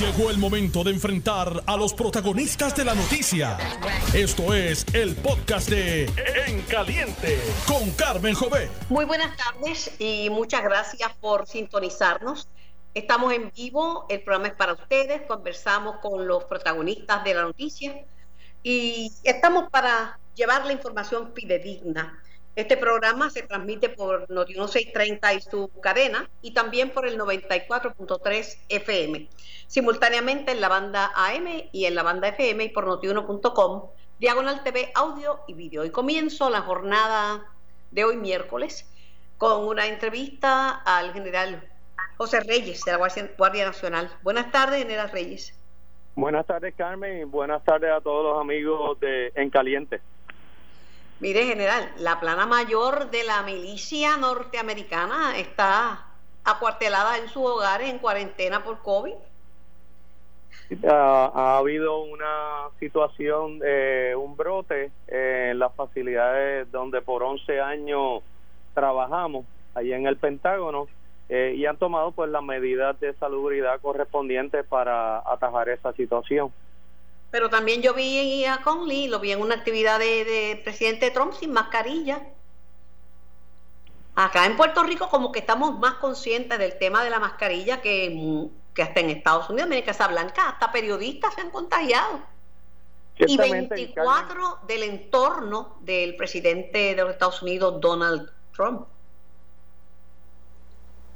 Llegó el momento de enfrentar a los protagonistas de la noticia. Esto es el podcast de En Caliente con Carmen Jové. Muy buenas tardes y muchas gracias por sintonizarnos. Estamos en vivo, el programa es para ustedes, conversamos con los protagonistas de la noticia y estamos para llevar la información fidedigna este programa se transmite por Noti 630 y su cadena y también por el 94.3 FM. Simultáneamente en la banda AM y en la banda FM y por notiuno.com, Diagonal TV, audio y vídeo. Y comienzo la jornada de hoy miércoles con una entrevista al general José Reyes de la Guardia Nacional. Buenas tardes, general Reyes. Buenas tardes, Carmen, y buenas tardes a todos los amigos de En Caliente. Mire, general, la plana mayor de la milicia norteamericana está acuartelada en su hogar en cuarentena por COVID. Ha, habido una situación, de un brote en las facilidades donde por 11 años trabajamos, allí en el Pentágono, eh, y han tomado pues las medidas de salubridad correspondientes para atajar esa situación. Pero también yo vi a Conley, lo vi en una actividad de, presidente Trump sin mascarilla. Acá en Puerto Rico como que estamos más conscientes del tema de la mascarilla que, que hasta en Estados Unidos. Miren, Casa Blanca, hasta periodistas se han contagiado. Y 24 del entorno del presidente de los Estados Unidos, Donald Trump.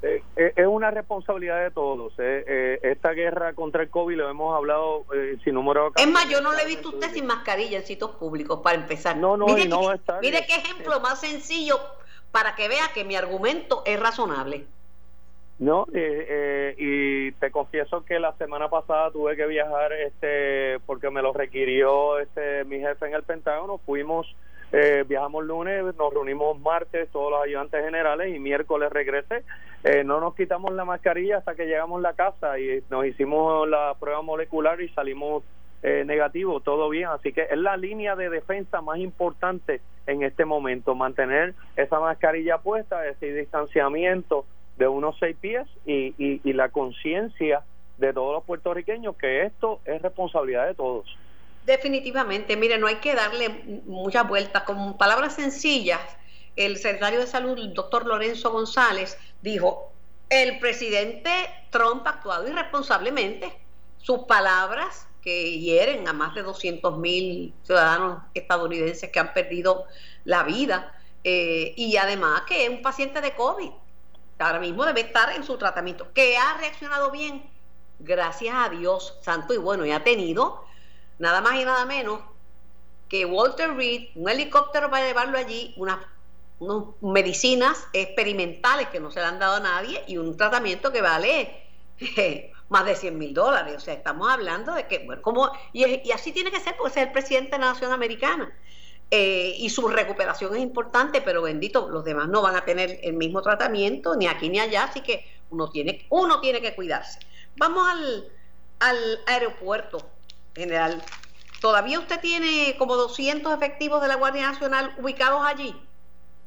Eh, eh, es una responsabilidad de todos. Eh, esta guerra contra el COVID lo hemos hablado sin número de Es más, yo no le he visto a usted sin mascarilla en sitios públicos, para empezar. No, no, mire, no mire qué ejemplo más sencillo para que vea que mi argumento es razonable. No, y te confieso que la semana pasada tuve que viajar este porque me lo requirió este mi jefe en el Pentágono. Fuimos eh, viajamos lunes, nos reunimos martes, todos los ayudantes generales, y miércoles regresé. Eh, no nos quitamos la mascarilla hasta que llegamos a la casa y nos hicimos la prueba molecular y salimos eh, negativo, todo bien. Así que es la línea de defensa más importante en este momento, mantener esa mascarilla puesta, ese distanciamiento de unos seis pies y, y, y la conciencia de todos los puertorriqueños que esto es responsabilidad de todos. Definitivamente, mire, no hay que darle muchas vueltas. Con palabras sencillas, el secretario de Salud, el doctor Lorenzo González, dijo, el presidente Trump ha actuado irresponsablemente. Sus palabras que hieren a más de 200 mil ciudadanos estadounidenses que han perdido la vida eh, y además que es un paciente de COVID. Ahora mismo debe estar en su tratamiento, que ha reaccionado bien, gracias a Dios santo y bueno, y ha tenido nada más y nada menos que Walter Reed, un helicóptero para llevarlo allí, unas, medicinas experimentales que no se le han dado a nadie y un tratamiento que vale más de 100 mil dólares. O sea, estamos hablando de que, bueno, como, y, así tiene que ser porque es el presidente de la nación americana. Eh, y su recuperación es importante, pero bendito, los demás no van a tener el mismo tratamiento, ni aquí ni allá, así que uno tiene, uno tiene que cuidarse. Vamos al aeropuerto general. ¿Todavía usted tiene como 200 efectivos de la Guardia Nacional ubicados allí?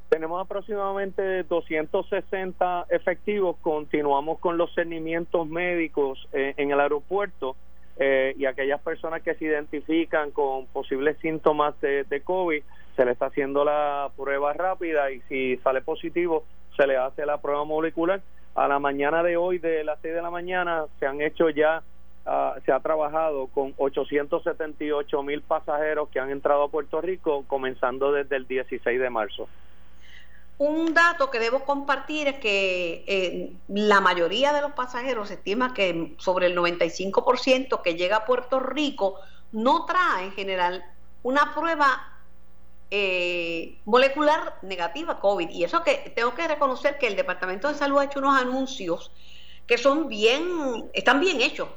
Tenemos aproximadamente 260 efectivos. Continuamos con los cernimientos médicos eh, en el aeropuerto eh, y aquellas personas que se identifican con posibles síntomas de, COVID, se le está haciendo la prueba rápida y si sale positivo, se le hace la prueba molecular. A la mañana de hoy, de las 6 de la mañana, se han hecho ya Ah, se ha trabajado con 878 mil pasajeros que han entrado a Puerto Rico comenzando desde el 16 de marzo. Un dato que debo compartir es que eh, la mayoría de los pasajeros se estima que sobre el 95% que llega a Puerto Rico no trae en general una prueba eh, molecular negativa COVID. Y eso que tengo que reconocer que el Departamento de Salud ha hecho unos anuncios que son bien, están bien hechos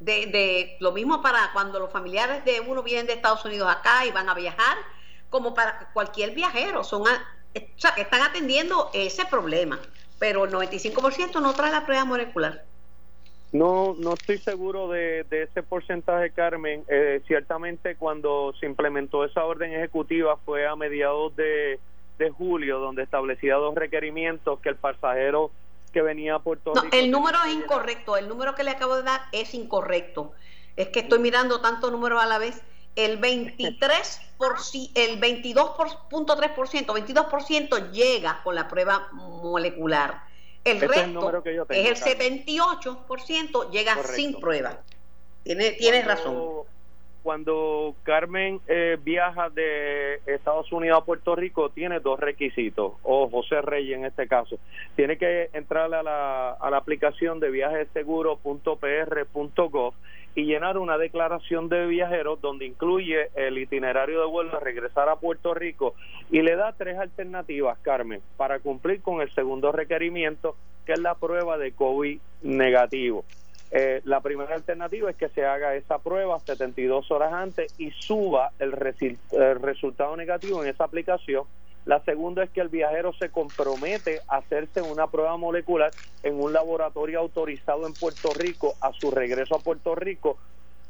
de, de, lo mismo para cuando los familiares de uno vienen de Estados Unidos acá y van a viajar, como para cualquier viajero, son o sea, que están atendiendo ese problema, pero el 95% no trae la prueba molecular. No, no estoy seguro de, ese porcentaje, Carmen. Eh, ciertamente cuando se implementó esa orden ejecutiva fue a mediados de, de julio, donde establecía dos requerimientos que el pasajero que venía a Puerto no, Rico. El número es incorrecto, el número que le acabo de dar es incorrecto. Es que estoy mirando tantos números a la vez. El 23 por el 22.3%, 22% llega con la prueba molecular. El resto es, el 78% llega sin prueba. Tiene, tienes razón cuando Carmen eh, viaja de Estados Unidos a Puerto Rico, tiene dos requisitos, o José Reyes en este caso. Tiene que entrar a la, a la aplicación de viajeseguro.pr.gov y llenar una declaración de viajeros donde incluye el itinerario de vuelo a regresar a Puerto Rico y le da tres alternativas, Carmen, para cumplir con el segundo requerimiento, que es la prueba de COVID negativo. Eh, la primera alternativa es que se haga esa prueba 72 horas antes y suba el, resultado negativo en esa aplicación. La segunda es que el viajero se compromete a hacerse una prueba molecular en un laboratorio autorizado en Puerto Rico a su regreso a Puerto Rico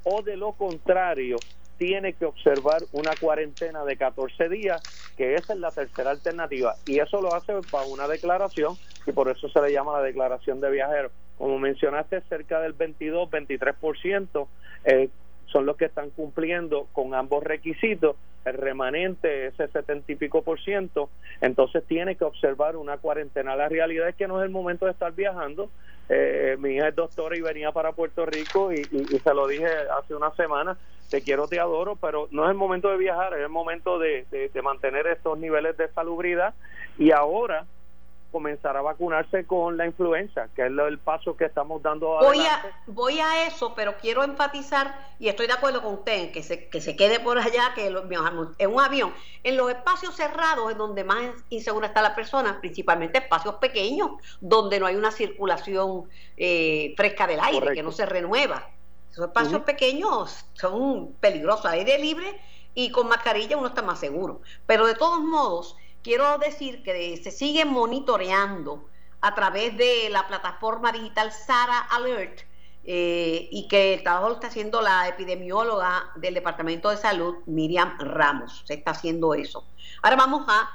o de lo contrario tiene que observar una cuarentena de 14 días, que esa es la tercera alternativa. Y eso lo hace para una declaración y por eso se le llama la declaración de viajero. Como mencionaste, cerca del 22, 23% eh, son los que están cumpliendo con ambos requisitos. El remanente, ese 70 y pico por ciento, entonces tiene que observar una cuarentena. La realidad es que no es el momento de estar viajando. Eh, mi hija es doctora y venía para Puerto Rico y, se lo dije hace una semana, te quiero, te adoro, pero no es el momento de viajar, es el momento de mantener estos niveles de salubridad y ahora comenzar a vacunarse con la influenza, que es el paso que estamos dando voy A, voy a eso, pero quiero enfatizar, y estoy de acuerdo con usted, que se, que se quede por allá, que en un avión, en los espacios cerrados es donde más insegura está la persona, principalmente espacios pequeños, donde no hay una circulación eh, fresca del aire, que no se renueva. Esos espacios pequeños son peligrosos, aire libre y con mascarilla uno está más seguro. Pero de todos modos, quiero decir que se sigue monitoreando a través de la plataforma digital Sara Alert eh, y que el trabajo lo está haciendo la epidemióloga del Departamento de Salud, Miriam Ramos. Se está haciendo eso. Ahora vamos a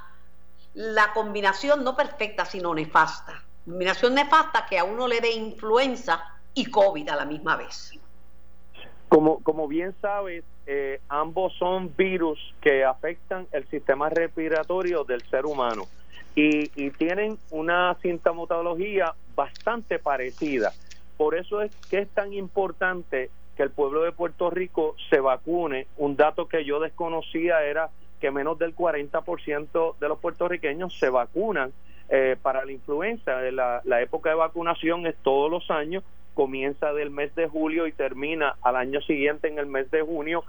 la combinación no perfecta, sino nefasta. Combinación nefasta que a uno le dé influenza y COVID a la misma vez. Como, como bien sabes, eh, ambos son virus que afectan el sistema respiratorio del ser humano y, tienen una sintomatología bastante parecida. Por eso es que es tan importante que el pueblo de Puerto Rico se vacune. Un dato que yo desconocía era que menos del 40% de los puertorriqueños se vacunan eh, para la influenza. La, la época de vacunación es todos los años comienza del mes de julio y termina al año siguiente en el mes de junio.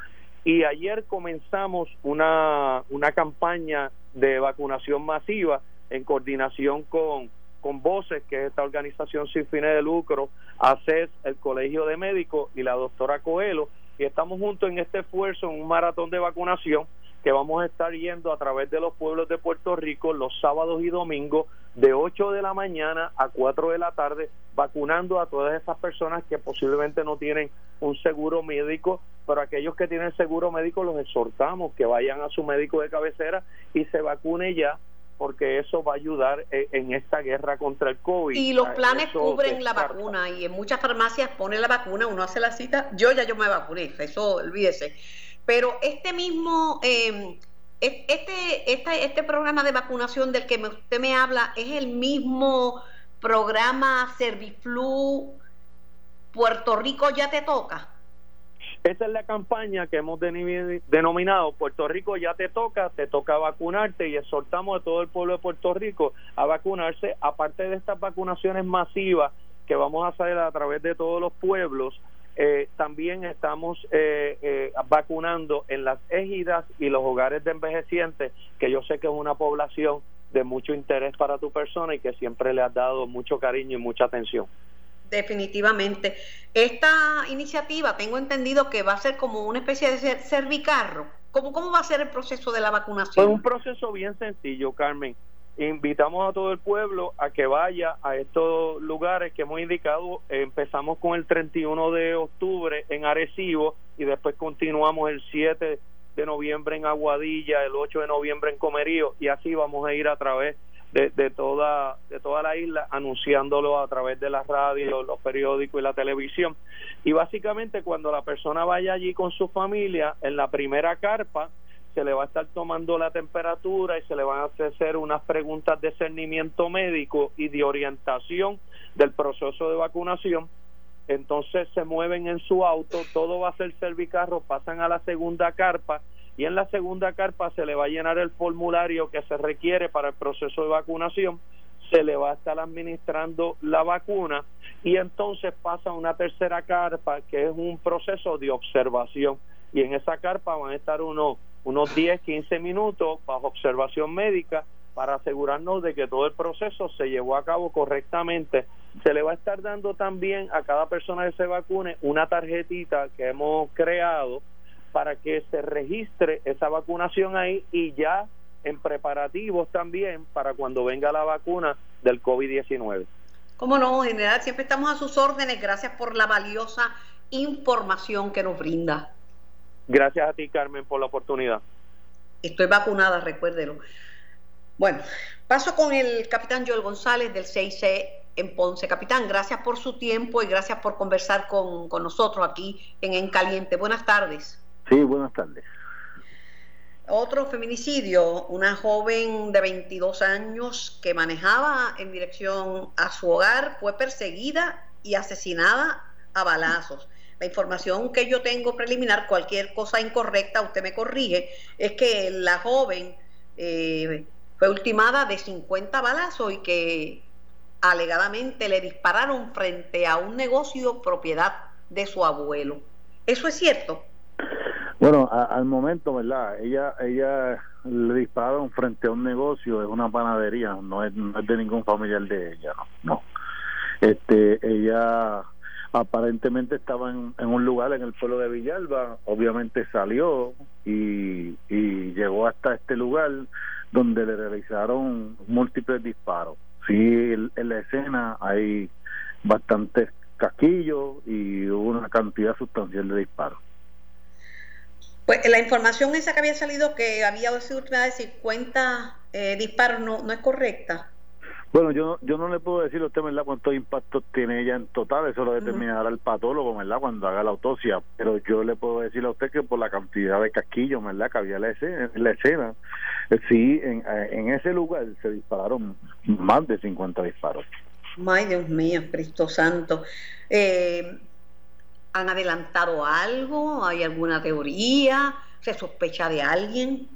Y ayer comenzamos una, una campaña de vacunación masiva en coordinación con, con Voces, que es esta organización sin fines de lucro, ACES, el Colegio de Médicos y la doctora Coelho, y estamos juntos en este esfuerzo, en un maratón de vacunación que vamos a estar yendo a través de los pueblos de Puerto Rico los sábados y domingos de 8 de la mañana a 4 de la tarde, vacunando a todas esas personas que posiblemente no tienen un seguro médico, pero aquellos que tienen seguro médico los exhortamos que vayan a su médico de cabecera y se vacune ya porque eso va a ayudar eh, en esta guerra contra el COVID. Y los planes cubren la vacuna y en muchas farmacias ponen la vacuna, uno hace la cita, yo ya yo me vacuné, eso olvídese pero este mismo, eh, este, este, este programa de vacunación del que usted me habla es el mismo programa Serviflu Puerto Rico ya te toca. Esa es la campaña que hemos denominado Puerto Rico ya te toca, te toca vacunarte y exhortamos a todo el pueblo de Puerto Rico a vacunarse, aparte de estas vacunaciones masivas que vamos a hacer a través de todos los pueblos, eh, también estamos eh, eh, vacunando en las égidas y los hogares de envejecientes, que yo sé que es una población de mucho interés para tu persona y que siempre le has dado mucho cariño y mucha atención. Definitivamente. Esta iniciativa, tengo entendido que va a ser como una especie de servicarro. ¿Cómo, cómo va a ser el proceso de la vacunación? Es un proceso bien sencillo, Carmen invitamos a todo el pueblo a que vaya a estos lugares que hemos indicado. Empezamos con el 31 de octubre en Arecibo y después continuamos el 7 de noviembre en Aguadilla, el 8 de noviembre en Comerío y así vamos a ir a través de, de, toda, de toda la isla, anunciándolo a través de la radio, los periódicos y la televisión. Y básicamente cuando la persona vaya allí con su familia, en la primera carpa, se le va a estar tomando la temperatura y se le van a hacer unas preguntas de cernimiento médico y de orientación del proceso de vacunación. Entonces se mueven en su auto, todo va a ser servicarro, pasan a la segunda carpa y en la segunda carpa se le va a llenar el formulario que se requiere para el proceso de vacunación, se le va a estar administrando la vacuna y entonces pasa a una tercera carpa que es un proceso de observación y en esa carpa van a estar unos unos 10, 15 minutos bajo observación médica para asegurarnos de que todo el proceso se llevó a cabo correctamente. Se le va a estar dando también a cada persona que se vacune una tarjetita que hemos creado para que se registre esa vacunación ahí y ya en preparativos también para cuando venga la vacuna del COVID-19. Cómo no, general, siempre estamos a sus órdenes. Gracias por la valiosa información que nos brinda. Gracias a ti, Carmen, por la oportunidad. Estoy vacunada, recuérdelo. Bueno, paso con el capitán Joel González del 6C en Ponce. Capitán, gracias por su tiempo y gracias por conversar con, con nosotros aquí en En Caliente. Buenas tardes. Sí, buenas tardes. Otro feminicidio, una joven de 22 años que manejaba en dirección a su hogar fue perseguida y asesinada a balazos. La información que yo tengo preliminar, cualquier cosa incorrecta, usted me corrige, es que la joven eh, fue ultimada de 50 balazos y que alegadamente le dispararon frente a un negocio propiedad de su abuelo. ¿Eso es cierto? Bueno, al momento, ¿verdad? Ella, ella le dispararon frente a un negocio, es una panadería, no es, no es de ningún familiar de ella, no. no. Este, ella aparentemente estaba en, un lugar en el pueblo de Villalba, obviamente salió y, llegó hasta este lugar donde le realizaron múltiples disparos. Sí, en, la escena hay bastantes casquillos y una cantidad sustancial de disparos. Pues la información esa que había salido que había sido de 50 eh, disparos no, no es correcta. Bueno, yo, yo no le puedo decir a usted, ¿verdad?, cuántos impactos tiene ella en total, eso lo determinará el patólogo, ¿verdad?, cuando haga la autopsia, pero yo le puedo decir a usted que por la cantidad de casquillos, ¿verdad?, que había en la escena, la escena eh, sí, en, eh, en ese lugar se dispararon más de 50 disparos. Ay, Dios mío, Cristo Santo. Eh, ¿Han adelantado algo? ¿Hay alguna teoría? ¿Se sospecha de alguien?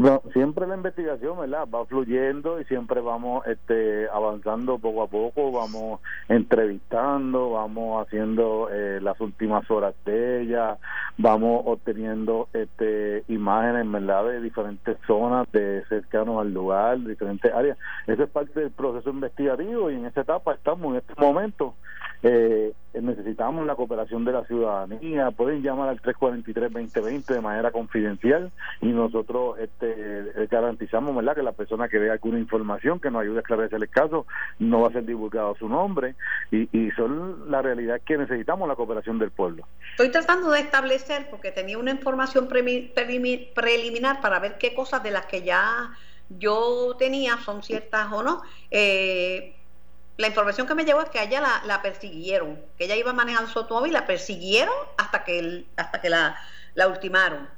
No, siempre la investigación, ¿verdad? Va fluyendo y siempre vamos este, avanzando poco a poco, vamos entrevistando, vamos haciendo eh, las últimas horas de ella, vamos obteniendo este, imágenes, ¿verdad? De diferentes zonas, de cercanos al lugar, diferentes áreas. Eso es parte del proceso investigativo y en esta etapa estamos en este momento. Eh, necesitamos la cooperación de la ciudadanía, pueden llamar al 343-2020 de manera confidencial y nosotros este, garantizamos ¿verdad? que la persona que dé alguna información que nos ayude a esclarecer el caso no va a ser divulgado su nombre y, y son la realidad que necesitamos la cooperación del pueblo. Estoy tratando de establecer, porque tenía una información preliminar para ver qué cosas de las que ya yo tenía son ciertas o no. Eh, la información que me llegó es que a ella la, persiguieron, que ella iba manejando su automóvil, la persiguieron hasta que hasta que la, la ultimaron.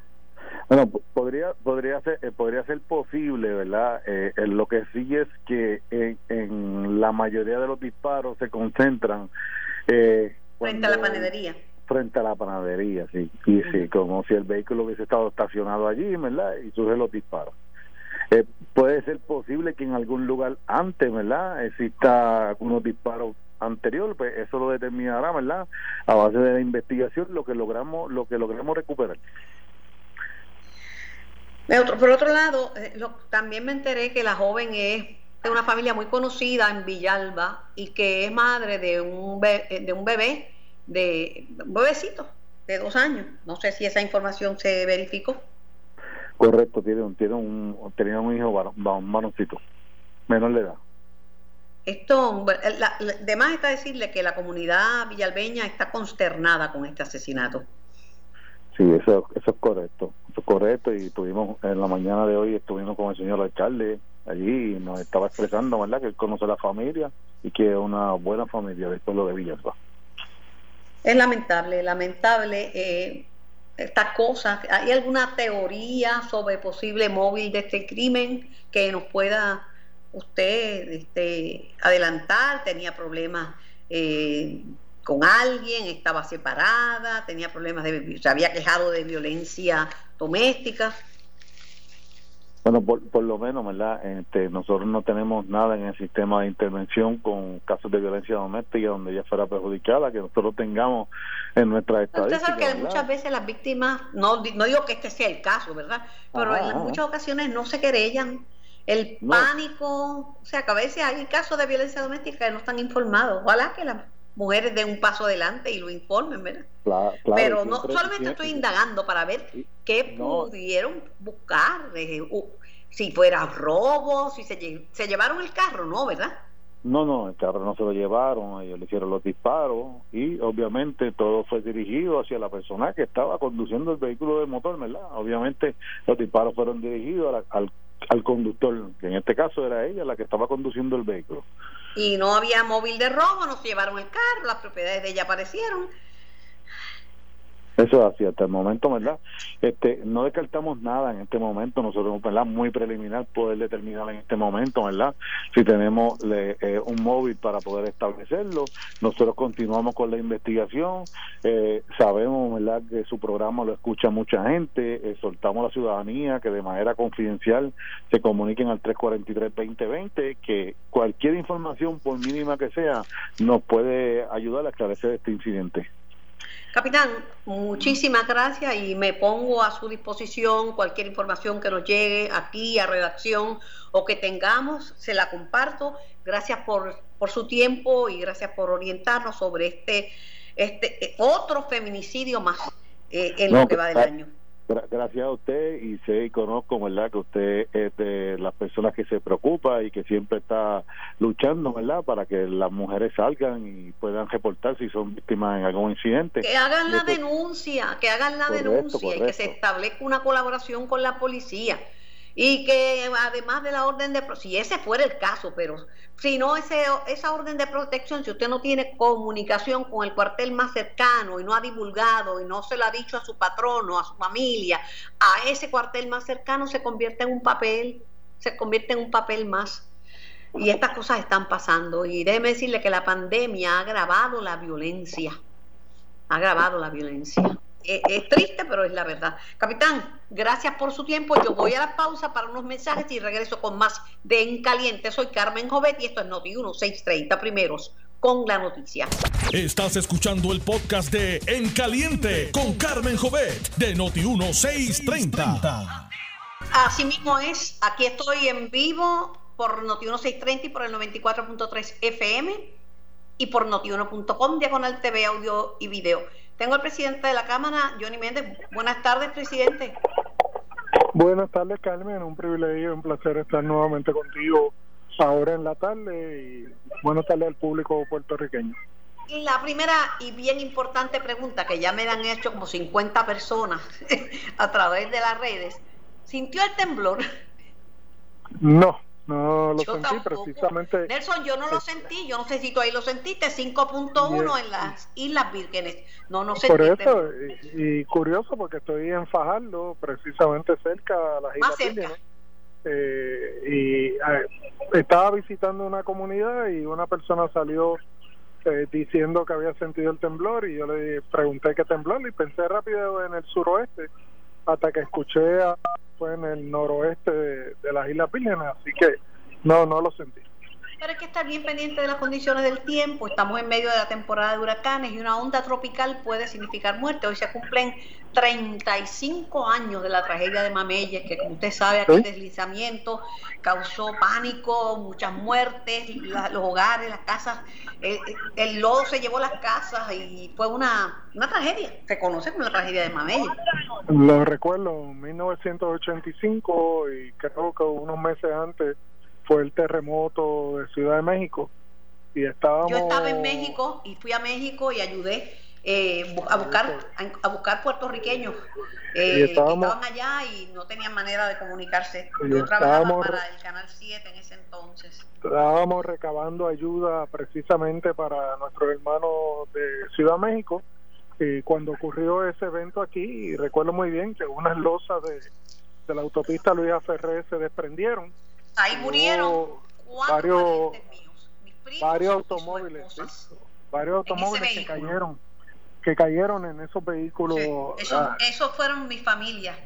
Bueno, podría podría ser eh, podría ser posible, ¿verdad? Eh, lo que sí es que en, la mayoría de los disparos se concentran eh, frente a la panadería. Frente a la panadería, sí. Y sí, como si el vehículo hubiese estado estacionado allí, ¿verdad? Y surgen los disparos. Eh, puede ser posible que en algún lugar antes, ¿verdad? Exista algunos disparos anteriores, pues eso lo determinará, ¿verdad? A base de la investigación lo que logramos lo que logramos recuperar. Por otro lado, eh, también me enteré que la joven es de una familia muy conocida en Villalba y que es madre de un, eh, de un bebé, de un bebecito de dos años. No sé si esa información se verificó. Correcto, tiene, tiene un, tenía un hijo varón, un varoncito, menor de edad. Esto, la, demás está decirle que la comunidad villalbeña está consternada con este asesinato. Sí, eso, eso es correcto, eso es correcto y tuvimos en la mañana de hoy estuvimos con el señor alcalde allí nos estaba expresando, ¿verdad? Que él conoce a la familia y que es una buena familia del pueblo de Villalba. Es lamentable, lamentable eh, estas cosas. ¿Hay alguna teoría sobre posible móvil de este crimen que nos pueda usted este, adelantar? ¿Tenía problemas eh, con alguien? ¿Estaba separada? ¿Tenía problemas de... se había quejado de violencia doméstica? Bueno, por, por lo menos, ¿verdad? Este, nosotros no tenemos nada en el sistema de intervención con casos de violencia doméstica donde ella fuera perjudicada, que nosotros tengamos en nuestra estadística. Usted sabe que muchas veces las víctimas, no, no digo que este sea el caso, ¿verdad? Pero en muchas ocasiones no se querellan. El pánico, o sea, que a veces hay casos de violencia doméstica que no están informados. Ojalá que las mujeres den un paso adelante y lo informen, ¿verdad? Pero no solamente estoy indagando para ver qué pudieron buscar, eh, si fuera robo, si se, se llevaron el carro, ¿no? ¿Verdad? No, no, el carro no se lo llevaron, ellos le hicieron los disparos y obviamente todo fue dirigido hacia la persona que estaba conduciendo el vehículo de motor, ¿verdad? Obviamente los disparos fueron dirigidos al, al conductor, que en este caso era ella la que estaba conduciendo el vehículo. Y no había móvil de robo, no se llevaron el carro, las propiedades de ella aparecieron. Eso es así, hasta el momento, ¿verdad? Este, no descartamos nada en este momento, nosotros, ¿verdad? Muy preliminar poder determinar en este momento, ¿verdad? Si tenemos eh, un móvil para poder establecerlo, nosotros continuamos con la investigación, eh, sabemos, ¿verdad? Que su programa lo escucha mucha gente, eh, soltamos a la ciudadanía que de manera confidencial se comuniquen al 343-2020, que cualquier información, por mínima que sea, nos puede ayudar a esclarecer este incidente. Capitán, muchísimas gracias y me pongo a su disposición cualquier información que nos llegue aquí a redacción o que tengamos, se la comparto. Gracias por, por su tiempo y gracias por orientarnos sobre este, este eh, otro feminicidio más eh, en lo que va del año gracias a usted y sé y conozco, ¿verdad?, que usted es de las personas que se preocupa y que siempre está luchando, ¿verdad?, para que las mujeres salgan y puedan reportar si son víctimas en algún incidente. Que hagan la denuncia, que hagan la denuncia y que se establezca una colaboración con la policía y que además de la orden de si ese fuera el caso, pero si no ese, esa orden de protección, si usted no tiene comunicación con el cuartel más cercano y no ha divulgado y no se lo ha dicho a su patrono, a su familia, a ese cuartel más cercano se convierte en un papel, se convierte en un papel más. Y estas cosas están pasando. Y déjeme decirle que la pandemia ha agravado la violencia. Ha agravado la violencia. Eh, es, triste, pero es la verdad. Capitán, gracias por su tiempo. Yo voy a la pausa para unos mensajes y regreso con más de En Caliente. Soy Carmen Jovet y esto es Noti 1630 primeros con la noticia. Estás escuchando el podcast de En Caliente con Carmen Jovet de Noti 1630. Así mismo es, aquí estoy en vivo por Noti 1630 y por el 94.3 FM y por notiuno.com diagonal TV, audio y video. Tengo al presidente de la Cámara, Johnny Méndez. Buenas tardes, presidente. Buenas tardes, Carmen. Un privilegio, un placer estar nuevamente contigo ahora en la tarde y buenas tardes al público puertorriqueño. La primera y bien importante pregunta que ya me han hecho como 50 personas a través de las redes. ¿Sintió el temblor? No, no lo sentí precisamente. Nelson, yo no lo sentí, yo no sé si tú ahí lo sentiste, 5.1 en las Islas Vírgenes. No, no sentí. Por eso, y, curioso porque estoy en Fajardo, precisamente cerca a las Islas Vírgenes. Eh, y eh, estaba visitando una comunidad y una persona salió eh, diciendo que había sentido el temblor y yo le pregunté qué temblor y pensé rápido en el suroeste hasta que escuché fue en el noroeste de, las Islas Vírgenes, así que no, no lo sentí. Pero hay que estar bien pendiente de las condiciones del tiempo. Estamos en medio de la temporada de huracanes y una onda tropical puede significar muerte. Hoy se cumplen 35 años de la tragedia de Mameyes, que como usted sabe, aquel deslizamiento causó pánico, muchas muertes, los hogares, las casas, el, lodo se llevó las casas y fue una, una tragedia. Se conoce como la tragedia de Mameyes. Lo recuerdo, en 1985 y creo que unos meses antes fue el terremoto de Ciudad de México y estábamos... Yo estaba en México y fui a México y ayudé eh, a buscar a, buscar puertorriqueños eh, que estaban allá y no tenían manera de comunicarse. Yo trabajaba para el Canal 7 en ese entonces. Estábamos recabando ayuda precisamente para nuestros hermanos de Ciudad México. Y cuando ocurrió ese evento aquí, recuerdo muy bien que unas losas de, de la autopista Luisa Ferré se desprendieron. Ahí murieron varios, varios automóviles, varios automóviles que cayeron que cayeron en esos vehículos. Eso, ah. esos fueron mis familias,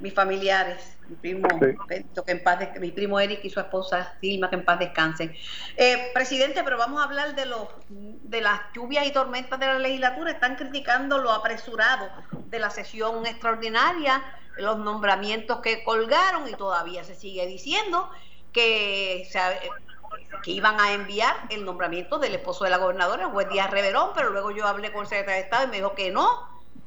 mis familiares, mi primo, que en paz mi primo Eric y su esposa Silma, que en paz descansen. Eh, presidente, pero vamos a hablar de los de las lluvias y tormentas de la legislatura. Están criticando lo apresurado de la sesión extraordinaria, los nombramientos que colgaron y todavía se sigue diciendo que se, que iban a enviar el nombramiento del esposo de la gobernadora, Juez Díaz Reverón, pero luego yo hablé con el secretario de Estado y me dijo que no,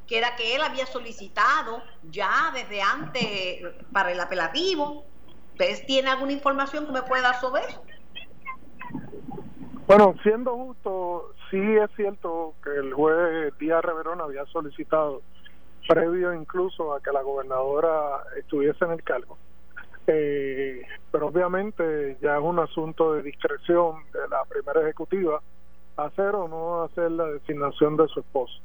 que era que él había solicitado ya desde antes para el apelativo. ¿Ustedes tienen alguna información que me pueda dar sobre eso? Bueno, siendo justo, sí es cierto que el juez Díaz Reverón había solicitado, previo incluso a que la gobernadora estuviese en el cargo, eh, pero obviamente ya es un asunto de discreción de la primera ejecutiva hacer o no hacer la designación de su esposo.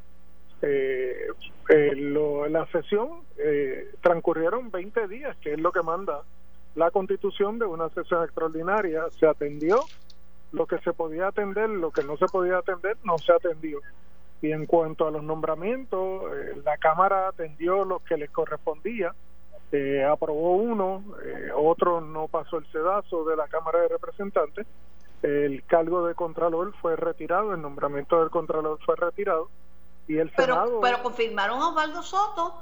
Eh, eh la sesión eh, transcurrieron 20 días, que es lo que manda la constitución de una sesión extraordinaria. Se atendió lo que se podía atender, lo que no se podía atender, no se atendió. Y en cuanto a los nombramientos, la Cámara atendió lo que les correspondía eh, aprobó uno, eh, otro no pasó el sedazo de la Cámara de Representantes, el cargo de Contralor fue retirado, el nombramiento del Contralor fue retirado y el Senado... Pero confirmaron a Osvaldo Soto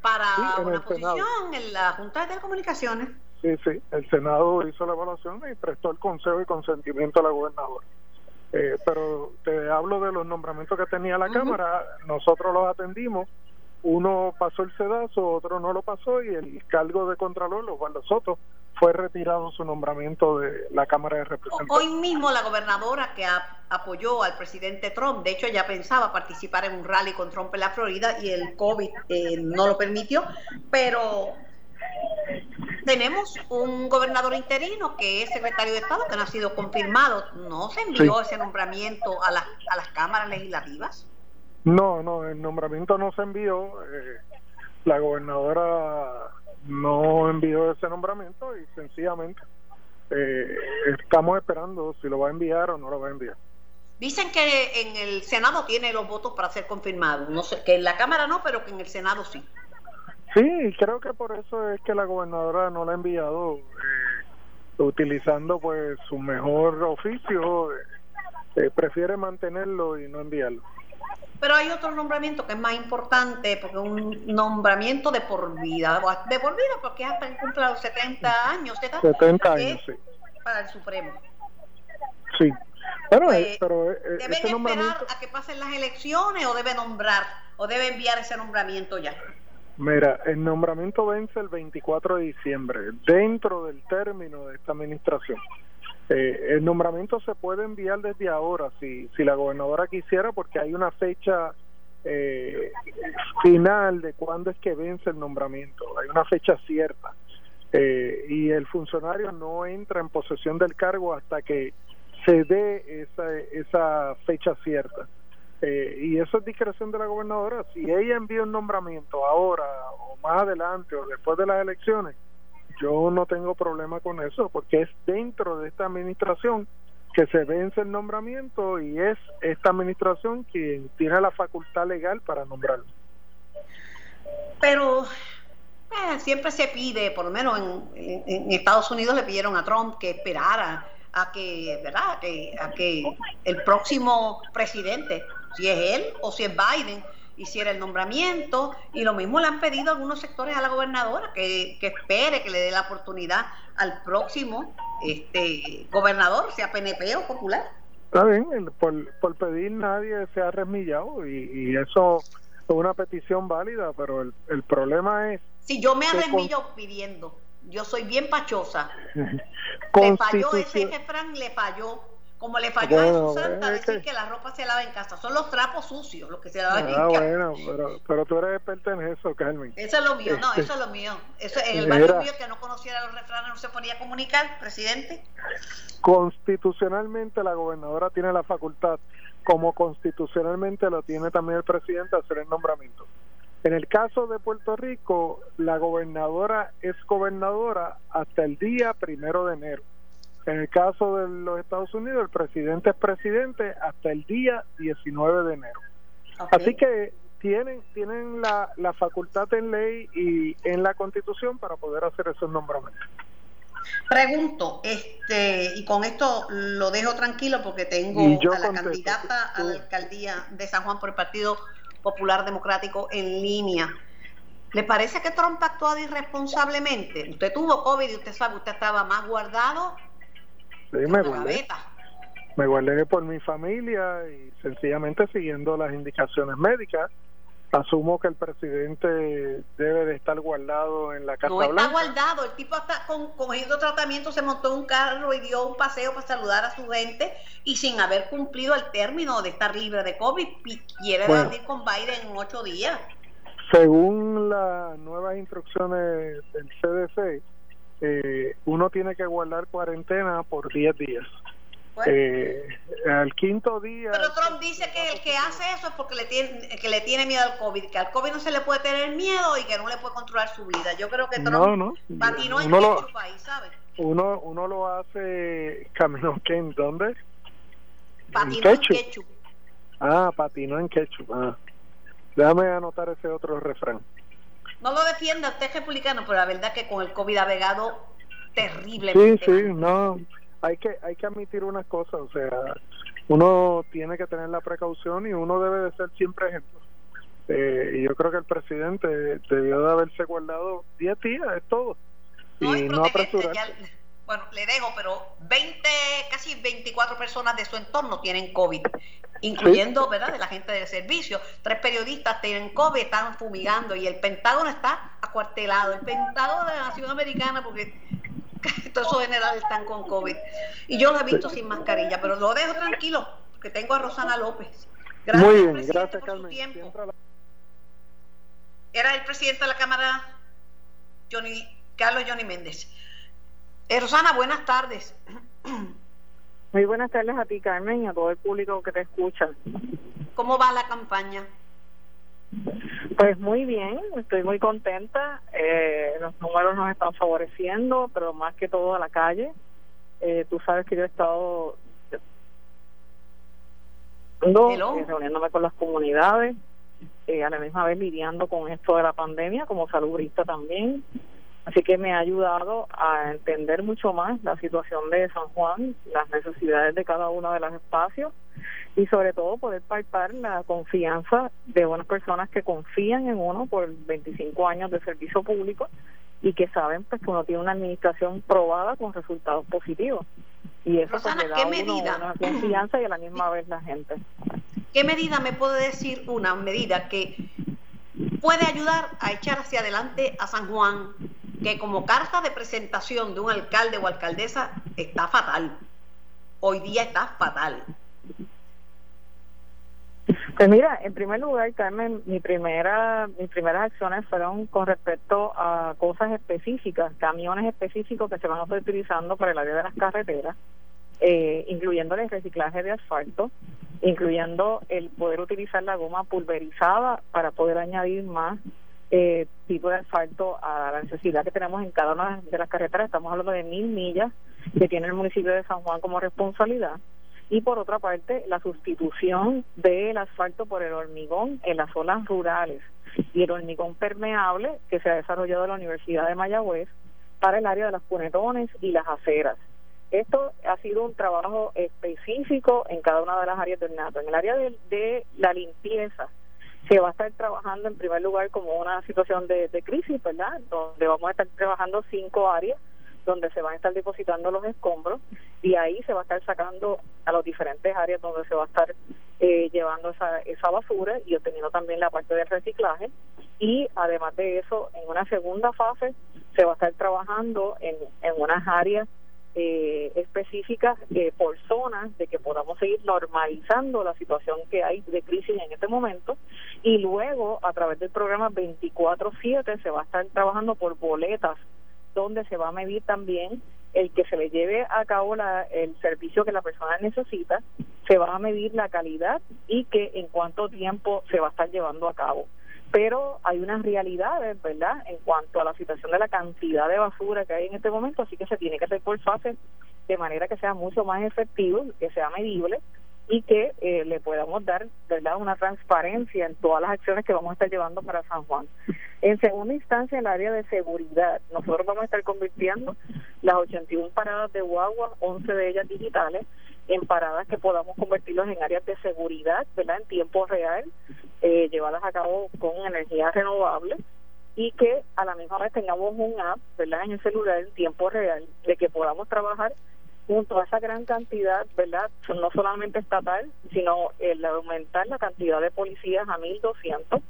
para una posición en la Junta de Telecomunicaciones. Sí, sí, el Senado hizo la evaluación y prestó el consejo y consentimiento a la gobernadora. Eh, pero te hablo de los nombramientos que tenía la Cámara, nosotros los atendimos. Uno pasó el sedazo, otro no lo pasó y el cargo de Contralor, Osvaldo Soto, fue retirado su nombramiento de la Cámara de Representantes. Hoy mismo la gobernadora que apoyó al presidente Trump, de hecho ella pensaba participar en un rally con Trump en la Florida y el COVID eh, no lo permitió, pero tenemos un gobernador interino que es secretario de Estado, que no ha sido confirmado. ¿No se envió ese nombramiento a, a las cámaras legislativas? No, no, el nombramiento no se envió. Eh, la gobernadora no envió ese nombramiento y sencillamente eh, estamos esperando si lo va a enviar o no lo va a enviar. Dicen que en el Senado tiene los votos para ser confirmado. No sé, que en la Cámara no, pero que en el Senado sí. Sí, creo que por eso es que la gobernadora no la ha enviado, eh, utilizando pues su mejor oficio, prefiere mantenerlo y no enviarlo. Pero hay otro nombramiento que es más importante, porque es un nombramiento de por vida, de por vida, porque hasta que cumpla los 70 años. 70 años, sí. Para el Supremo. Sí. Bueno, pues, eh, pero, eh, ¿Deben esperar a que pasen las elecciones o debe nombrar, o debe enviar ese nombramiento ya? Mira, el nombramiento vence el 24 de diciembre, dentro del término de esta administración. Eh, el nombramiento se puede enviar desde ahora, si, si la gobernadora quisiera, porque hay una fecha eh, final de cuándo es que vence el nombramiento, hay una fecha cierta. Eh, y el funcionario no entra en posesión del cargo hasta que se dé esa, esa fecha cierta. Y eso es discreción de la gobernadora. Si ella envía un nombramiento ahora o más adelante o después de las elecciones, yo no tengo problema con eso porque es dentro de esta administración que se vence el nombramiento y es esta administración quien tiene la facultad legal para nombrarlo. Pero eh, siempre se pide, por lo menos en, Estados Unidos le pidieron a Trump que esperara a que, ¿verdad? a que el próximo presidente, si es él o si es Biden, hiciera el nombramiento y lo mismo le han pedido algunos sectores a la gobernadora que, espere que le dé la oportunidad al próximo este gobernador, sea PNP o popular. Está bien, por, pedir nadie se ha resmillado y, eso es una petición válida, pero el, problema es... Si yo me arremillo pidiendo, yo soy bien pachosa. le falló ese Frank, le falló Como le falló a Jesús Santa decir que... la ropa se lava en casa. Son los trapos sucios los que se lavan ah, en casa. bueno, pero, pero tú eres experta en eso, Carmen. Eso es lo mío, no, este, eso es lo mío. Eso, en el barrio mío que no conociera los refranes no se podía comunicar, presidente. Constitucionalmente la gobernadora tiene la facultad, como constitucionalmente lo tiene también el presidente, hacer el nombramiento. En el caso de Puerto Rico, la gobernadora es gobernadora hasta el día primero de enero en el caso de los Estados Unidos, el presidente es presidente hasta el día 19 de enero. Así que tienen tienen la, la facultad en ley y en la Constitución para poder hacer esos nombramientos. Pregunto, este, y con esto lo dejo tranquilo porque tengo a la candidata a la alcaldía de San Juan por el Partido Popular Democrático en línea. ¿Le parece que Trump ha actuado irresponsablemente? Usted tuvo COVID y usted sabe, usted estaba más guardado Sí, me guardé. Me guardé por mi familia y sencillamente siguiendo las indicaciones médicas. Asumo que el presidente debe de estar guardado en la Casa No está guardado, el tipo está con, cogiendo tratamiento, se montó un carro y dio un paseo para saludar a su gente y sin haber cumplido el término de estar libre de COVID, quiere bueno, con Biden en ocho días. Según las nuevas instrucciones del CDC, eh, uno tiene que guardar cuarentena por 10 días. Eh, al quinto día. Pero Trump dice que el que hace eso es porque le tiene, que le tiene miedo al COVID, que al COVID no se le puede tener miedo y que no le puede controlar su vida. Yo creo que Trump no, no. patinó en lo, país, ¿sabes? Uno, uno lo hace, caminó en dónde? Patinó en ketchup. Ah, patinó en ketchup. Ah. Déjame anotar ese otro refrán. No lo defienda usted republicano, pero la verdad que con el COVID ha vegado terriblemente. Sí, sí, no. Hay que, hay que admitir una cosa, o sea, uno tiene que tener la precaución y uno debe de ser siempre ejemplo. Eh, y yo creo que el presidente debió de haberse guardado 10 días, es todo. No, y, no apresurarse. Bueno, le dejo, pero 20, casi 24 personas de su entorno tienen COVID incluyendo, ¿verdad?, de la gente del servicio. Tres periodistas tienen COVID, están fumigando y el Pentágono está acuartelado. El Pentágono de la Nación Americana, porque todos esos generales están con COVID. Y yo lo he visto sin mascarilla, pero lo dejo tranquilo, porque tengo a Rosana López. Gracias, Muy bien, gracias, por Su tiempo. Era el presidente de la Cámara, Johnny, Carlos Johnny Méndez. Eh, Rosana, buenas tardes. Muy buenas tardes a ti, Carmen, y a todo el público que te escucha. ¿Cómo va la campaña? Pues muy bien, estoy muy contenta. Eh, los números nos están favoreciendo, pero más que todo a la calle. Eh, tú sabes que yo he estado eh, reuniéndome con las comunidades, a la misma vez lidiando con esto de la pandemia como salubrista también. Así que me ha ayudado a entender mucho más la situación de San Juan, las necesidades de cada uno de los espacios y sobre todo poder palpar la confianza de unas personas que confían en uno por 25 años de servicio público y que saben pues que uno tiene una administración probada con resultados positivos. Y eso pues, le da uno una confianza y a la misma vez la gente. ¿Qué medida me puede decir una medida que puede ayudar a echar hacia adelante a San Juan que como carta de presentación de un alcalde o alcaldesa está fatal. Hoy día está fatal. Pues mira, en primer lugar, Carmen, mi primera, mis primeras acciones fueron con respecto a cosas específicas, camiones específicos que se van a estar utilizando para el área de las carreteras, eh, incluyendo el reciclaje de asfalto, incluyendo el poder utilizar la goma pulverizada para poder añadir más eh, tipo de asfalto a la necesidad que tenemos en cada una de las carreteras. Estamos hablando de mil millas que tiene el municipio de San Juan como responsabilidad. Y por otra parte, la sustitución del asfalto por el hormigón en las zonas rurales y el hormigón permeable que se ha desarrollado la Universidad de Mayagüez para el área de las cunetones y las aceras. Esto ha sido un trabajo específico en cada una de las áreas del NATO. En el área de la limpieza, se va a estar trabajando en primer lugar como una situación de, crisis, ¿verdad? Donde vamos a estar trabajando cinco áreas donde se van a estar depositando los escombros y ahí se va a estar sacando a las diferentes áreas donde se va a estar eh, llevando esa, esa basura y obteniendo también la parte del reciclaje y además de eso en una segunda fase se va a estar trabajando en, en unas áreas eh, específicas eh, por zonas de que podamos seguir normalizando la situación que hay de crisis en este momento y luego a través del programa 24/7 se va a estar trabajando por boletas donde se va a medir también el que se le lleve a cabo la, el servicio que la persona necesita, se va a medir la calidad y que en cuánto tiempo se va a estar llevando a cabo. Pero hay unas realidades, ¿verdad?, en cuanto a la situación de la cantidad de basura que hay en este momento, así que se tiene que hacer por fase de manera que sea mucho más efectivo, que sea medible y que eh, le podamos dar verdad una transparencia en todas las acciones que vamos a estar llevando para San Juan. En segunda instancia, el área de seguridad. Nosotros vamos a estar convirtiendo las 81 paradas de Guagua, 11 de ellas digitales, en paradas que podamos convertirlos en áreas de seguridad, ¿verdad? En tiempo real, eh, llevarlas a cabo con energía renovable y que a la misma vez tengamos un app, ¿verdad? En el celular en tiempo real, de que podamos trabajar junto a esa gran cantidad, ¿verdad? No solamente estatal, sino el aumentar la cantidad de policías a 1.200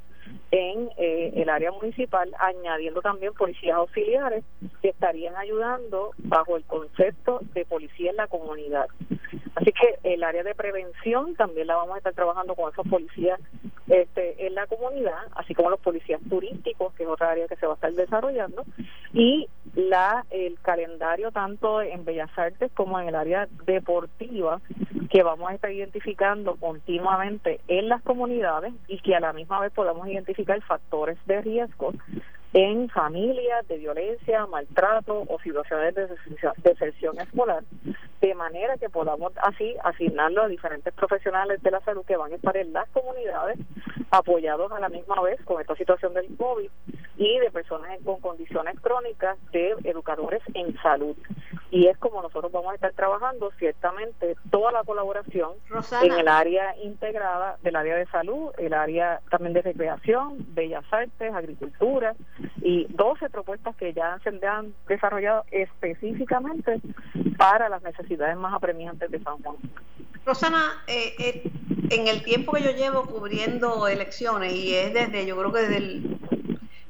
en eh, el área municipal, añadiendo también policías auxiliares que estarían ayudando bajo el concepto de policía en la comunidad. Así que el área de prevención también la vamos a estar trabajando con esos policías este, en la comunidad, así como los policías turísticos, que es otra área que se va a estar desarrollando, y la el calendario tanto en Bellas Artes como en el área deportiva que vamos a estar identificando continuamente en las comunidades y que a la misma vez podamos identificar factores de riesgo en familias de violencia, maltrato o situaciones de deserción escolar, de manera que podamos así asignarlo a diferentes profesionales de la salud que van a estar en las comunidades, apoyados a la misma vez con esta situación del COVID y de personas con condiciones crónicas de educadores en salud. Y es como nosotros vamos a estar trabajando ciertamente toda la colaboración en el área integrada del área de salud, el área también de recreación, bellas artes, agricultura y 12 propuestas que ya se han desarrollado específicamente para las necesidades más apremiantes de San Juan. Rosana, eh, eh, en el tiempo que yo llevo cubriendo elecciones y es desde, yo creo que desde el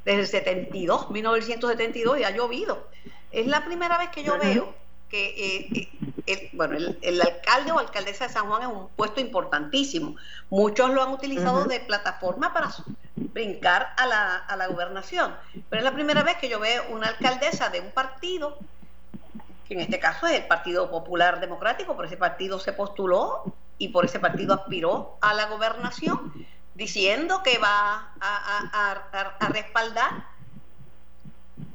desde el 72, 1972, y ha llovido. Es la primera vez que yo veo que eh, eh, bueno, el, alcalde o alcaldesa de San Juan es un puesto importantísimo. Muchos lo han utilizado de plataforma para brincar a la, a la gobernación. Pero es la primera vez que yo veo una alcaldesa de un partido, que en este caso es el Partido Popular Democrático, por ese partido se postuló y por ese partido aspiró a la gobernación diciendo que va a, respaldar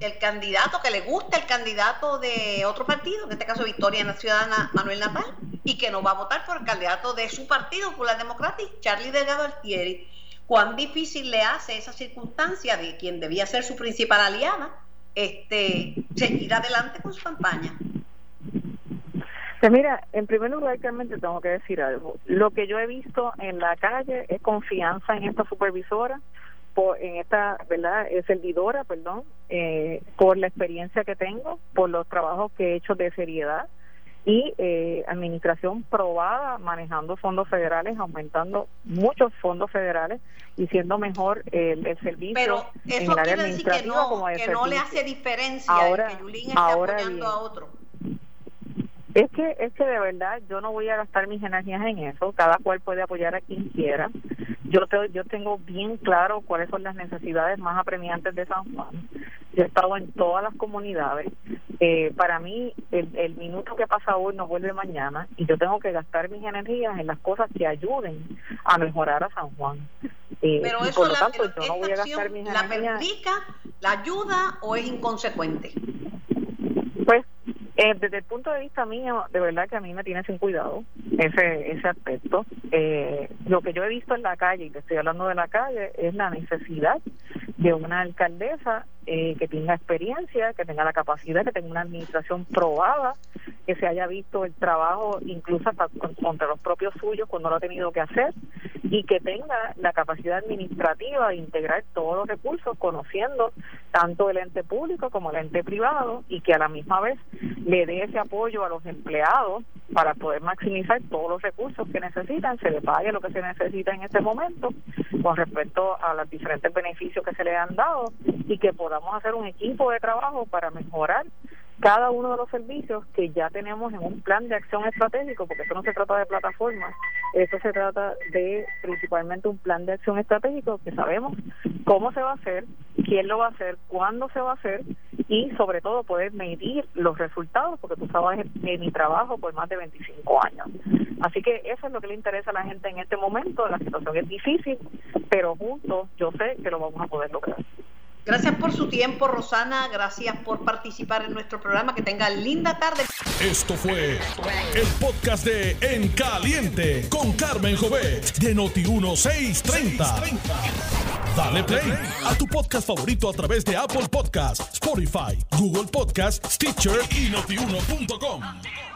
el candidato, que le gusta el candidato de otro partido, en este caso Victoria Ciudadana Manuel Natal, y que no va a votar por el candidato de su partido, por la democracia, Charlie Delgado Altieri. Cuán difícil le hace esa circunstancia de quien debía ser su principal aliada, este, seguir adelante con su campaña. Pues mira, en primer lugar, Carmen, te tengo que decir algo. Lo que yo he visto en la calle es confianza en esta supervisora, por, en esta, ¿verdad? servidora, perdón, eh, por la experiencia que tengo, por los trabajos que he hecho de seriedad y eh, administración probada manejando fondos federales, aumentando muchos fondos federales y siendo mejor el, servicio Pero eso en el área decir que no, que no le hace diferencia ahora, que Yulín esté apoyando a otro. Es que, es que de verdad yo no voy a gastar mis energías en eso, cada cual puede apoyar a quien quiera. Yo, te, yo tengo bien claro cuáles son las necesidades más apremiantes de San Juan. Yo he estado en todas las comunidades. Eh, para mí, el, minuto que pasa hoy no vuelve mañana y yo tengo que gastar mis energías en las cosas que ayuden a mejorar a San Juan. Eh, Pero eso por lo tanto, yo no voy a gastar mis ¿La perjudica, la ayuda o es inconsecuente? Eh, desde el punto de vista mío, de verdad que a mí me tiene sin cuidado ese ese aspecto. Eh, lo que yo he visto en la calle, y te estoy hablando de la calle, es la necesidad de una alcaldesa eh, que tenga experiencia, que tenga la capacidad, que tenga una administración probada, que se haya visto el trabajo incluso hasta contra los propios suyos cuando lo ha tenido que hacer y que tenga la capacidad administrativa de integrar todos los recursos conociendo tanto el ente público como el ente privado y que a la misma vez le dé ese apoyo a los empleados para poder maximizar todos los recursos que necesitan, se le pague lo que se necesita en este momento con respecto a los diferentes beneficios que se le han dado y que podamos hacer un equipo de trabajo para mejorar cada uno de los servicios que ya tenemos en un plan de acción estratégico, porque eso no se trata de plataformas, esto se trata de principalmente un plan de acción estratégico que sabemos cómo se va a hacer, quién lo va a hacer, cuándo se va a hacer y sobre todo poder medir los resultados, porque tú sabes en mi trabajo por más de 25 años. Así que eso es lo que le interesa a la gente en este momento, la situación es difícil, pero juntos yo sé que lo vamos a poder lograr. Gracias por su tiempo, Rosana. Gracias por participar en nuestro programa. Que tenga linda tarde. Esto fue el podcast de En Caliente con Carmen Jovet de Noti1630. Dale play a tu podcast favorito a través de Apple Podcasts, Spotify, Google Podcasts, Stitcher y notiuno.com.